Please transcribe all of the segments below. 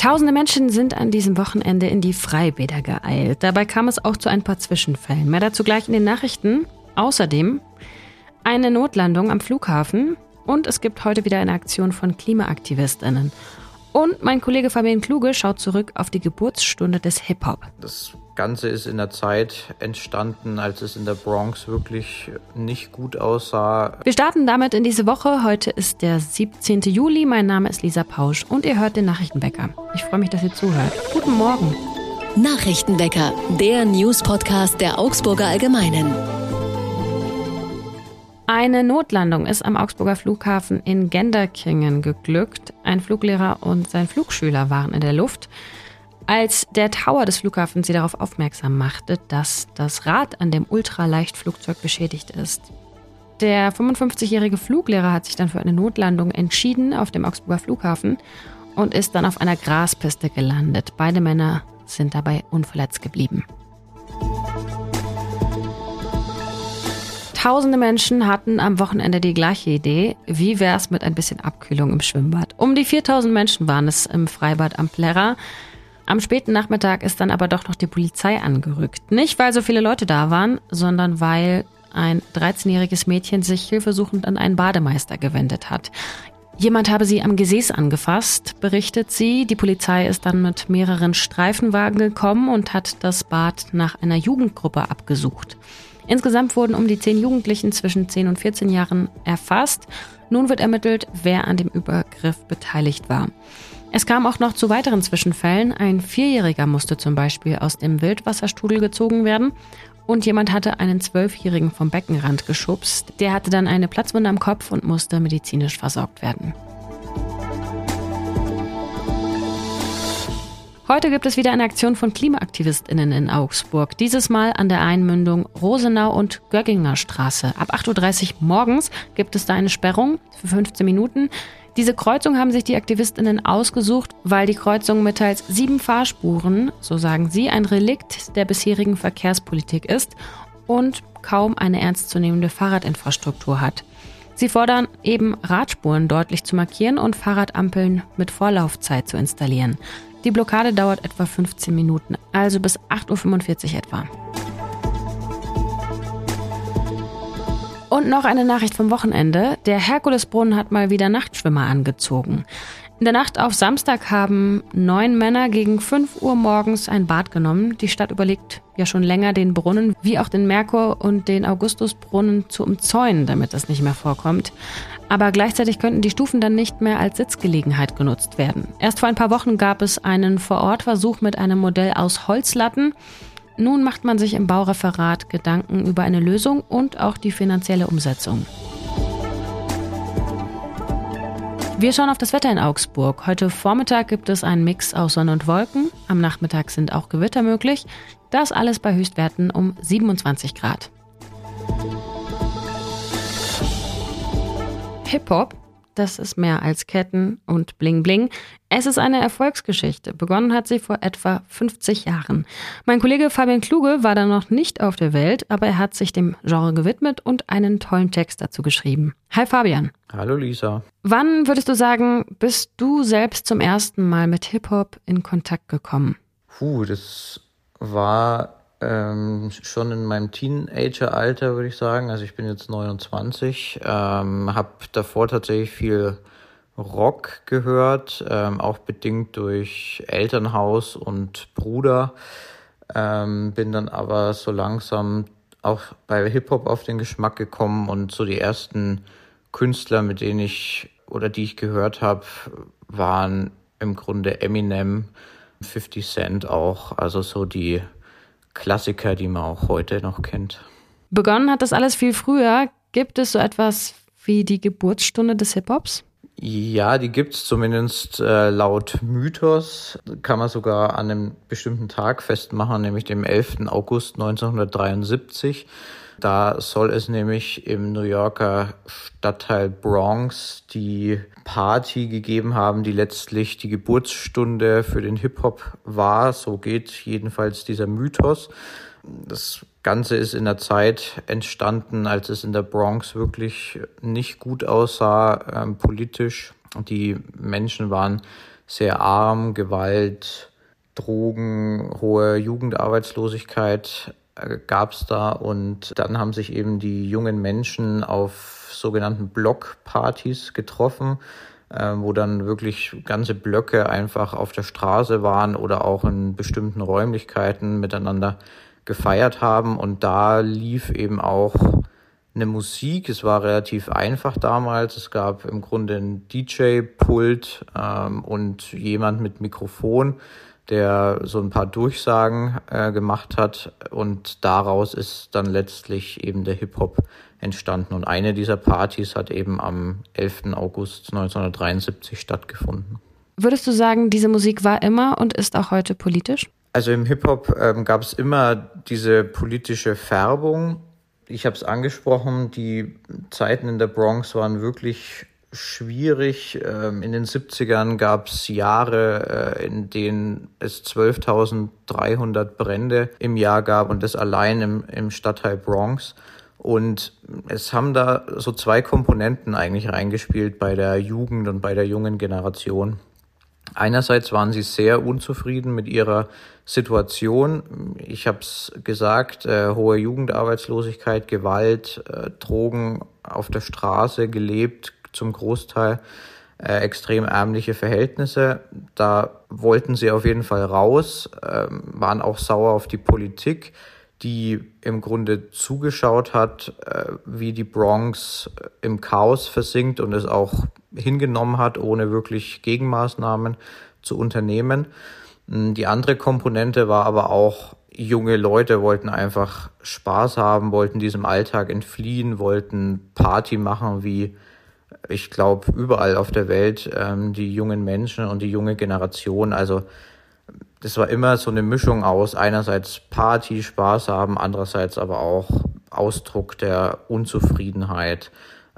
Tausende Menschen sind an diesem Wochenende in die Freibäder geeilt. Dabei kam es auch zu ein paar Zwischenfällen. Mehr dazu gleich in den Nachrichten. Außerdem eine Notlandung am Flughafen und es gibt heute wieder eine Aktion von KlimaaktivistInnen. Und mein Kollege Fabian Kluge schaut zurück auf die Geburtsstunde des Hip-Hop. Das Ganze ist in der Zeit entstanden, als es in der Bronx wirklich nicht gut aussah. Wir starten damit in diese Woche. Heute ist der 17. Juli. Mein Name ist Lisa Pausch und ihr hört den Nachrichtenwecker. Ich freue mich, dass ihr zuhört. Guten Morgen. Nachrichtenwecker, der News-Podcast der Augsburger Allgemeinen. Eine Notlandung ist am Augsburger Flughafen in Genderkingen geglückt. Ein Fluglehrer und sein Flugschüler waren in der Luft. Als der Tower des Flughafens sie darauf aufmerksam machte, dass das Rad an dem Ultraleichtflugzeug beschädigt ist. Der 55-jährige Fluglehrer hat sich dann für eine Notlandung entschieden auf dem Augsburger Flughafen und ist dann auf einer Graspiste gelandet. Beide Männer sind dabei unverletzt geblieben. Tausende Menschen hatten am Wochenende die gleiche Idee. Wie wär's mit ein bisschen Abkühlung im Schwimmbad? Um die 4000 Menschen waren es im Freibad am Plärrer. Am späten Nachmittag ist dann aber doch noch die Polizei angerückt. Nicht, weil so viele Leute da waren, sondern weil ein 13-jähriges Mädchen sich hilfesuchend an einen Bademeister gewendet hat. Jemand habe sie am Gesäß angefasst, berichtet sie. Die Polizei ist dann mit mehreren Streifenwagen gekommen und hat das Bad nach einer Jugendgruppe abgesucht. Insgesamt wurden um die zehn Jugendlichen zwischen 10 und 14 Jahren erfasst. Nun wird ermittelt, wer an dem Übergriff beteiligt war. Es kam auch noch zu weiteren Zwischenfällen. Ein Vierjähriger musste zum Beispiel aus dem Wildwasserstrudel gezogen werden und jemand hatte einen Zwölfjährigen vom Beckenrand geschubst. Der hatte dann eine Platzwunde am Kopf und musste medizinisch versorgt werden. Heute gibt es wieder eine Aktion von KlimaaktivistInnen in Augsburg. Dieses Mal an der Einmündung Rosenau und Gögginger Straße. Ab 8.30 Uhr morgens gibt es da eine Sperrung für 15 Minuten. Diese Kreuzung haben sich die AktivistInnen ausgesucht, weil die Kreuzung mit teils sieben Fahrspuren, so sagen sie, ein Relikt der bisherigen Verkehrspolitik ist und kaum eine ernstzunehmende Fahrradinfrastruktur hat. Sie fordern eben Radspuren deutlich zu markieren und Fahrradampeln mit Vorlaufzeit zu installieren. Die Blockade dauert etwa 15 Minuten, also bis 8.45 Uhr etwa. Und noch eine Nachricht vom Wochenende. Der Herkulesbrunnen hat mal wieder Nachtschwimmer angezogen. In der Nacht auf Samstag haben neun Männer gegen 5 Uhr morgens ein Bad genommen. Die Stadt überlegt ja schon länger, den Brunnen wie auch den Merkur und den Augustusbrunnen zu umzäunen, damit das nicht mehr vorkommt. Aber gleichzeitig könnten die Stufen dann nicht mehr als Sitzgelegenheit genutzt werden. Erst vor ein paar Wochen gab es einen Vorortversuch mit einem Modell aus Holzlatten. Nun macht man sich im Baureferat Gedanken über eine Lösung und auch die finanzielle Umsetzung. Wir schauen auf das Wetter in Augsburg. Heute Vormittag gibt es einen Mix aus Sonne und Wolken. Am Nachmittag sind auch Gewitter möglich. Das alles bei Höchstwerten um 27 Grad. Hip-Hop das ist mehr als Ketten und Bling Bling. Es ist eine Erfolgsgeschichte. Begonnen hat sie vor etwa 50 Jahren. Mein Kollege Fabian Kluge war da noch nicht auf der Welt, aber er hat sich dem Genre gewidmet und einen tollen Text dazu geschrieben. Hi Fabian. Hallo Lisa. Wann würdest du sagen, bist du selbst zum ersten Mal mit Hip-Hop in Kontakt gekommen? Puh, das war ähm, schon in meinem Teenager-Alter, würde ich sagen. Also ich bin jetzt 29, ähm, habe davor tatsächlich viel Rock gehört, ähm, auch bedingt durch Elternhaus und Bruder. Ähm, bin dann aber so langsam auch bei Hip-Hop auf den Geschmack gekommen und so die ersten Künstler, mit denen ich oder die ich gehört habe, waren im Grunde Eminem, 50 Cent auch, also so die Klassiker, die man auch heute noch kennt. Begonnen hat das alles viel früher. Gibt es so etwas wie die Geburtsstunde des Hip-Hops? Ja, die gibt es zumindest äh, laut Mythos. Kann man sogar an einem bestimmten Tag festmachen, nämlich dem 11. August 1973. Da soll es nämlich im New Yorker Stadtteil Bronx die Party gegeben haben, die letztlich die Geburtsstunde für den Hip-Hop war. So geht jedenfalls dieser Mythos. Das Ganze ist in der Zeit entstanden, als es in der Bronx wirklich nicht gut aussah, ähm, politisch. Die Menschen waren sehr arm, Gewalt, Drogen, hohe Jugendarbeitslosigkeit gab es da und dann haben sich eben die jungen Menschen auf sogenannten Blockpartys getroffen, äh, wo dann wirklich ganze Blöcke einfach auf der Straße waren oder auch in bestimmten Räumlichkeiten miteinander gefeiert haben und da lief eben auch eine Musik. Es war relativ einfach damals. Es gab im Grunde ein DJ-Pult ähm, und jemand mit Mikrofon, der so ein paar Durchsagen äh, gemacht hat. Und daraus ist dann letztlich eben der Hip-Hop entstanden. Und eine dieser Partys hat eben am 11. August 1973 stattgefunden. Würdest du sagen, diese Musik war immer und ist auch heute politisch? Also im Hip-Hop ähm, gab es immer diese politische Färbung. Ich habe es angesprochen, die Zeiten in der Bronx waren wirklich schwierig. Ähm, in den 70ern gab es Jahre, äh, in denen es 12.300 Brände im Jahr gab und das allein im, im Stadtteil Bronx. Und es haben da so zwei Komponenten eigentlich reingespielt bei der Jugend und bei der jungen Generation. Einerseits waren sie sehr unzufrieden mit ihrer Situation. Ich habe es gesagt, äh, hohe Jugendarbeitslosigkeit, Gewalt, äh, Drogen auf der Straße gelebt, zum Großteil äh, extrem ärmliche Verhältnisse. Da wollten sie auf jeden Fall raus, äh, waren auch sauer auf die Politik, die im Grunde zugeschaut hat, äh, wie die Bronx im Chaos versinkt und es auch hingenommen hat, ohne wirklich Gegenmaßnahmen zu unternehmen. Hm, die andere Komponente war aber auch, junge Leute wollten einfach Spaß haben, wollten diesem Alltag entfliehen, wollten Party machen, wie ich glaube überall auf der Welt ähm, die jungen Menschen und die junge Generation. Also das war immer so eine Mischung aus einerseits Party, Spaß haben, andererseits aber auch Ausdruck der Unzufriedenheit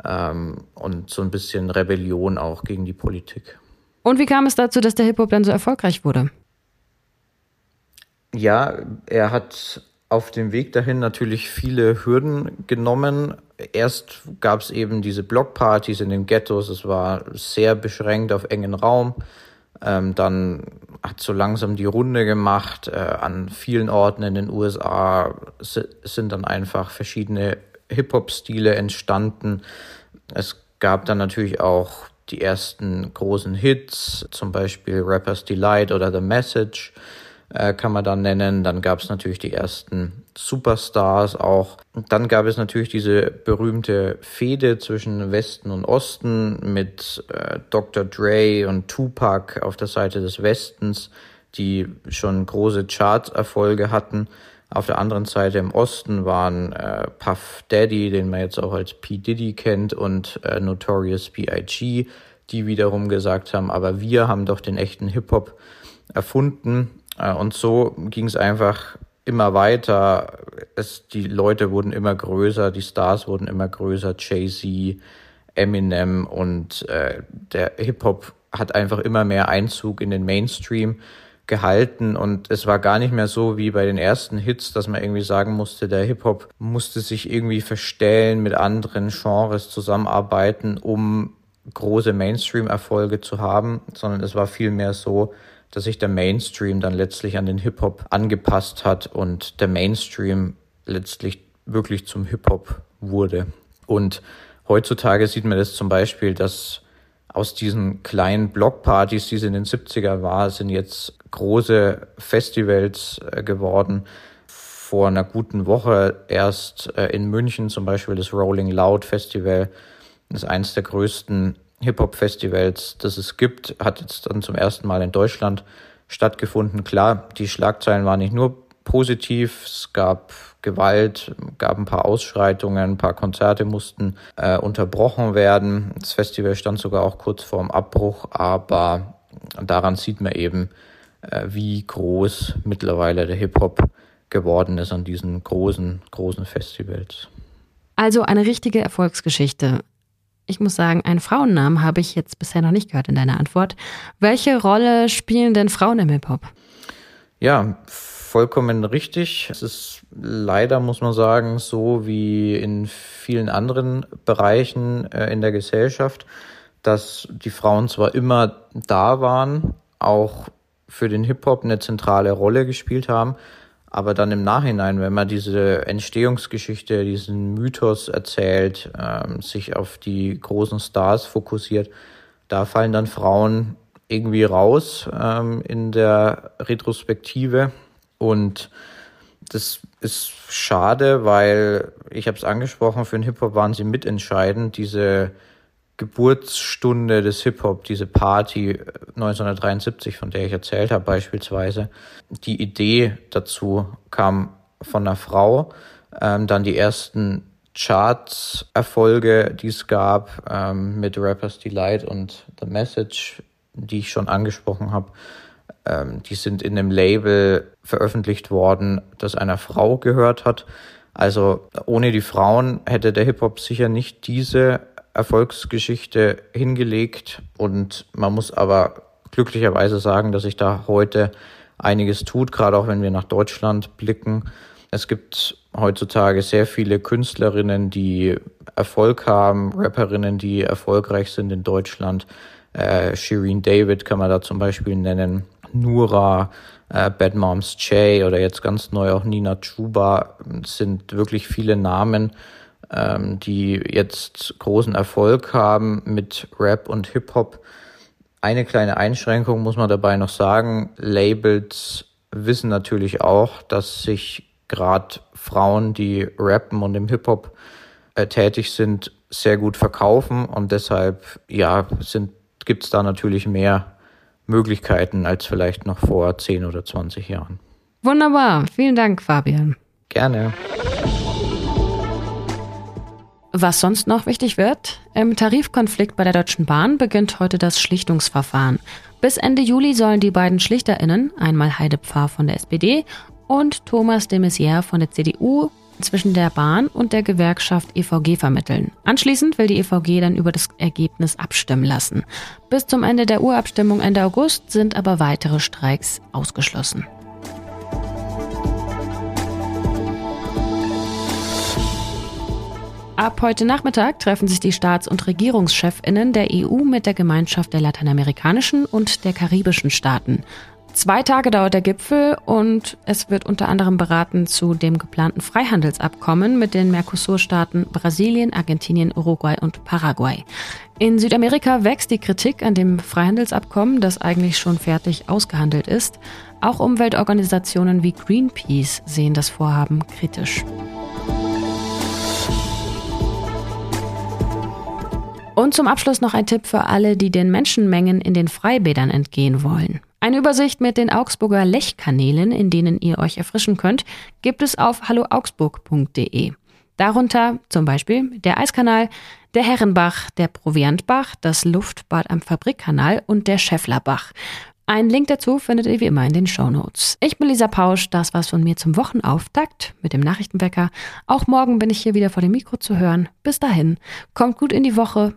ähm, und so ein bisschen Rebellion auch gegen die Politik. Und wie kam es dazu, dass der Hip-Hop dann so erfolgreich wurde? Ja, er hat auf dem Weg dahin natürlich viele Hürden genommen. Erst gab es eben diese Blockpartys in den Ghettos, es war sehr beschränkt auf engen Raum. Ähm, dann hat so langsam die Runde gemacht. Äh, an vielen Orten in den USA sind dann einfach verschiedene Hip-Hop-Stile entstanden. Es gab dann natürlich auch die ersten großen Hits, zum Beispiel Rapper's Delight oder The Message äh, kann man dann nennen. Dann gab es natürlich die ersten Superstars auch. Und dann gab es natürlich diese berühmte Fehde zwischen Westen und Osten mit äh, Dr. Dre und Tupac auf der Seite des Westens, die schon große Charterfolge hatten. Auf der anderen Seite im Osten waren äh, Puff Daddy, den man jetzt auch als P. Diddy kennt, und äh, Notorious B.I.G., die wiederum gesagt haben, aber wir haben doch den echten Hip-Hop erfunden. Äh, und so ging es einfach immer weiter. Es, die Leute wurden immer größer, die Stars wurden immer größer, Jay-Z, Eminem und äh, der Hip-Hop hat einfach immer mehr Einzug in den Mainstream gehalten und es war gar nicht mehr so wie bei den ersten Hits, dass man irgendwie sagen musste, der Hip-Hop musste sich irgendwie verstellen, mit anderen Genres zusammenarbeiten, um große Mainstream-Erfolge zu haben, sondern es war vielmehr so, dass sich der Mainstream dann letztlich an den Hip-Hop angepasst hat und der Mainstream letztlich wirklich zum Hip-Hop wurde. Und heutzutage sieht man das zum Beispiel, dass aus diesen kleinen Blockpartys, die es in den 70er war, sind jetzt große Festivals äh, geworden. Vor einer guten Woche erst äh, in München zum Beispiel das Rolling Loud Festival. Ist eines der größten Hip-Hop-Festivals, das es gibt, hat jetzt dann zum ersten Mal in Deutschland stattgefunden. Klar, die Schlagzeilen waren nicht nur positiv, es gab Gewalt, gab ein paar Ausschreitungen, ein paar Konzerte mussten äh, unterbrochen werden. Das Festival stand sogar auch kurz vorm Abbruch, aber daran sieht man eben, äh, wie groß mittlerweile der Hip-Hop geworden ist an diesen großen, großen Festivals. Also eine richtige Erfolgsgeschichte. Ich muss sagen, einen Frauennamen habe ich jetzt bisher noch nicht gehört in deiner Antwort. Welche Rolle spielen denn Frauen im Hip-Hop? Ja, vollkommen richtig. Es ist leider, muss man sagen, so wie in vielen anderen Bereichen äh, in der Gesellschaft, dass die Frauen zwar immer da waren, auch für den Hip-Hop eine zentrale Rolle gespielt haben. Aber dann im Nachhinein, wenn man diese Entstehungsgeschichte, diesen Mythos erzählt, ähm, sich auf die großen Stars fokussiert, da fallen dann Frauen irgendwie raus ähm, in der Retrospektive. Und das ist schade, weil ich habe es angesprochen, für den Hip-Hop waren sie mitentscheidend. Diese Geburtsstunde des Hip-Hop, diese Party 1973, von der ich erzählt habe beispielsweise. Die Idee dazu kam von einer Frau. Ähm, dann die ersten Charts-Erfolge, die es gab ähm, mit Rappers Delight und The Message, die ich schon angesprochen habe. Ähm, die sind in einem Label veröffentlicht worden, das einer Frau gehört hat. Also ohne die Frauen hätte der Hip-Hop sicher nicht diese Erfolgsgeschichte hingelegt und man muss aber glücklicherweise sagen, dass sich da heute einiges tut, gerade auch wenn wir nach Deutschland blicken. Es gibt heutzutage sehr viele Künstlerinnen, die Erfolg haben, Rapperinnen, die erfolgreich sind in Deutschland. Äh, Shireen David kann man da zum Beispiel nennen, Nura, äh, Bad Moms J oder jetzt ganz neu auch Nina Chuba sind wirklich viele Namen, ähm, die jetzt großen Erfolg haben mit Rap und Hip-Hop. Eine kleine Einschränkung muss man dabei noch sagen. Labels wissen natürlich auch, dass sich gerade Frauen, die rappen und im Hip-Hop äh, tätig sind, sehr gut verkaufen und deshalb ja gibt es da natürlich mehr Möglichkeiten als vielleicht noch vor 10 oder 20 Jahren. Wunderbar, vielen Dank, Fabian. Gerne. Was sonst noch wichtig wird, im Tarifkonflikt bei der Deutschen Bahn beginnt heute das Schlichtungsverfahren. Bis Ende Juli sollen die beiden SchlichterInnen, einmal Heide Pfarr von der SPD und Thomas de Maizière von der CDU, zwischen der Bahn und der Gewerkschaft EVG vermitteln. Anschließend will die EVG dann über das Ergebnis abstimmen lassen. Bis zum Ende der Urabstimmung Ende August sind aber weitere Streiks ausgeschlossen. Ab heute Nachmittag treffen sich die Staats- und Regierungschefinnen der EU mit der Gemeinschaft der lateinamerikanischen und der karibischen Staaten. Zwei Tage dauert der Gipfel und es wird unter anderem beraten zu dem geplanten Freihandelsabkommen mit den Mercosur-Staaten Brasilien, Argentinien, Uruguay und Paraguay. In Südamerika wächst die Kritik an dem Freihandelsabkommen, das eigentlich schon fertig ausgehandelt ist. Auch Umweltorganisationen wie Greenpeace sehen das Vorhaben kritisch. Und zum Abschluss noch ein Tipp für alle, die den Menschenmengen in den Freibädern entgehen wollen. Eine Übersicht mit den Augsburger Lechkanälen, in denen ihr euch erfrischen könnt, gibt es auf halloaugsburg.de. Darunter zum Beispiel der Eiskanal, der Herrenbach, der Proviantbach, das Luftbad am Fabrikkanal und der Schäfflerbach. Einen Link dazu findet ihr wie immer in den Shownotes. Ich bin Lisa Pausch, das war's von mir zum Wochenauftakt mit dem Nachrichtenwecker. Auch morgen bin ich hier wieder vor dem Mikro zu hören. Bis dahin, kommt gut in die Woche,